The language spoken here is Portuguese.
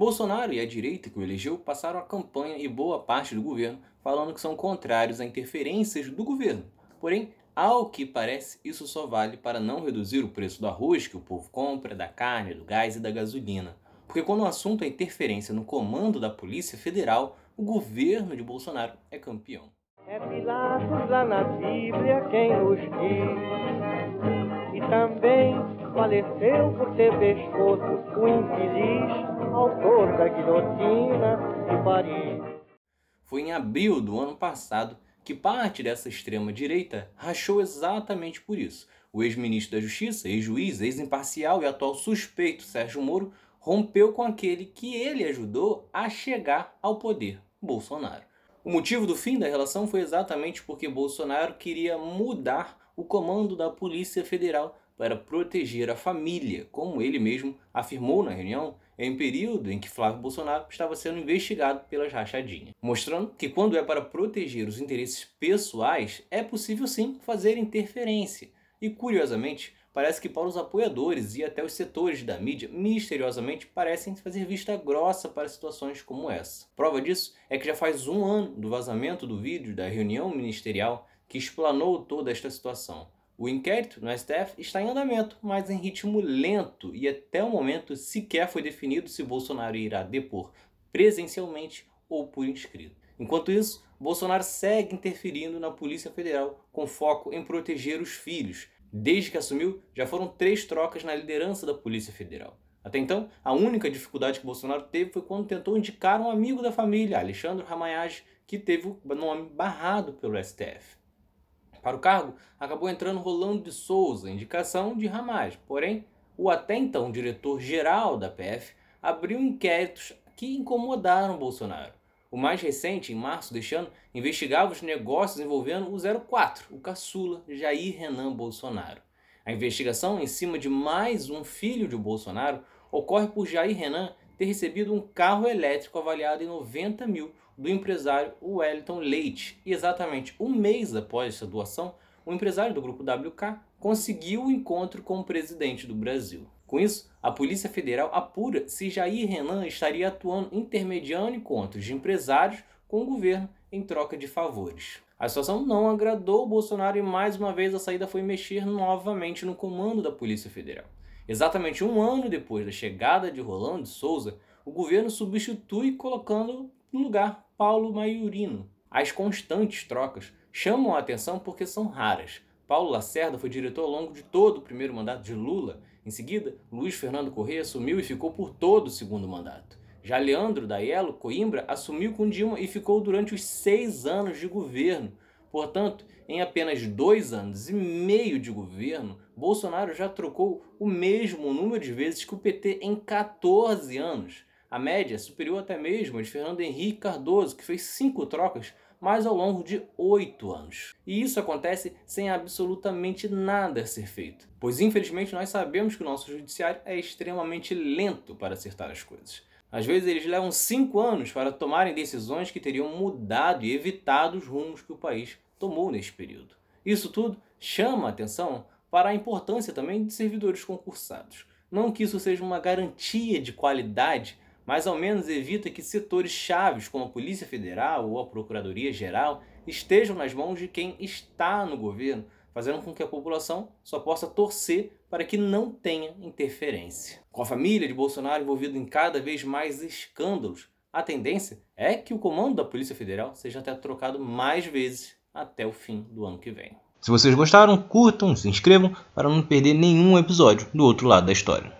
Bolsonaro e a direita que o elegeu passaram a campanha e boa parte do governo falando que são contrários a interferências do governo. Porém, ao que parece, isso só vale para não reduzir o preço do arroz que o povo compra, da carne, do gás e da gasolina. Porque quando o assunto é interferência no comando da Polícia Federal, o governo de Bolsonaro é campeão. É Pilatos lá na Bíblia quem nos diz, e também faleceu por ter pescoço o infeliz autor da guilhotina de Paris. Foi em abril do ano passado que parte dessa extrema-direita rachou exatamente por isso. O ex-ministro da Justiça, ex-juiz, ex-imparcial e atual suspeito Sérgio Moro rompeu com aquele que ele ajudou a chegar ao poder, Bolsonaro. O motivo do fim da relação foi exatamente porque Bolsonaro queria mudar o comando da Polícia Federal para proteger a família, como ele mesmo afirmou na reunião, em período em que Flávio Bolsonaro estava sendo investigado pelas rachadinhas, mostrando que quando é para proteger os interesses pessoais, é possível sim fazer interferência. E curiosamente, parece que para os apoiadores e até os setores da mídia, misteriosamente parecem fazer vista grossa para situações como essa. Prova disso é que já faz um ano do vazamento do vídeo da reunião ministerial que explanou toda esta situação. O inquérito no STF está em andamento, mas em ritmo lento e até o momento sequer foi definido se Bolsonaro irá depor presencialmente ou por inscrito. Enquanto isso, Bolsonaro segue interferindo na Polícia Federal com foco em proteger os filhos. Desde que assumiu, já foram três trocas na liderança da Polícia Federal. Até então, a única dificuldade que Bolsonaro teve foi quando tentou indicar um amigo da família, Alexandre Ramayage, que teve o nome barrado pelo STF. Para o cargo, acabou entrando Rolando de Souza, indicação de Ramage. Porém, o até então diretor-geral da PF abriu inquéritos que incomodaram Bolsonaro. O mais recente, em março deste ano, investigava os negócios envolvendo o 04, o caçula Jair Renan Bolsonaro. A investigação em cima de mais um filho de Bolsonaro ocorre por Jair Renan ter recebido um carro elétrico avaliado em 90 mil do empresário Wellington Leite. E exatamente um mês após essa doação, o empresário do grupo WK conseguiu o encontro com o presidente do Brasil. Com isso, a Polícia Federal apura se Jair Renan estaria atuando intermediando encontros de empresários com o governo em troca de favores. A situação não agradou Bolsonaro e mais uma vez a saída foi mexer novamente no comando da Polícia Federal. Exatamente um ano depois da chegada de Rolando de Souza, o governo substitui colocando no lugar Paulo Maiorino. As constantes trocas chamam a atenção porque são raras. Paulo Lacerda foi diretor ao longo de todo o primeiro mandato de Lula. Em seguida, Luiz Fernando Correia assumiu e ficou por todo o segundo mandato. Já Leandro Daiello Coimbra assumiu com Dilma e ficou durante os seis anos de governo. Portanto, em apenas dois anos e meio de governo, Bolsonaro já trocou o mesmo número de vezes que o PT em 14 anos. A média é superior até mesmo a de Fernando Henrique Cardoso, que fez cinco trocas, mas ao longo de oito anos. E isso acontece sem absolutamente nada ser feito, pois infelizmente nós sabemos que o nosso judiciário é extremamente lento para acertar as coisas. Às vezes eles levam cinco anos para tomarem decisões que teriam mudado e evitado os rumos que o país tomou neste período. Isso tudo chama a atenção para a importância também de servidores concursados. Não que isso seja uma garantia de qualidade mas ao menos evita que setores chaves como a Polícia Federal ou a Procuradoria Geral estejam nas mãos de quem está no governo, fazendo com que a população só possa torcer para que não tenha interferência. Com a família de Bolsonaro envolvida em cada vez mais escândalos, a tendência é que o comando da Polícia Federal seja até trocado mais vezes até o fim do ano que vem. Se vocês gostaram, curtam, se inscrevam para não perder nenhum episódio do outro lado da história.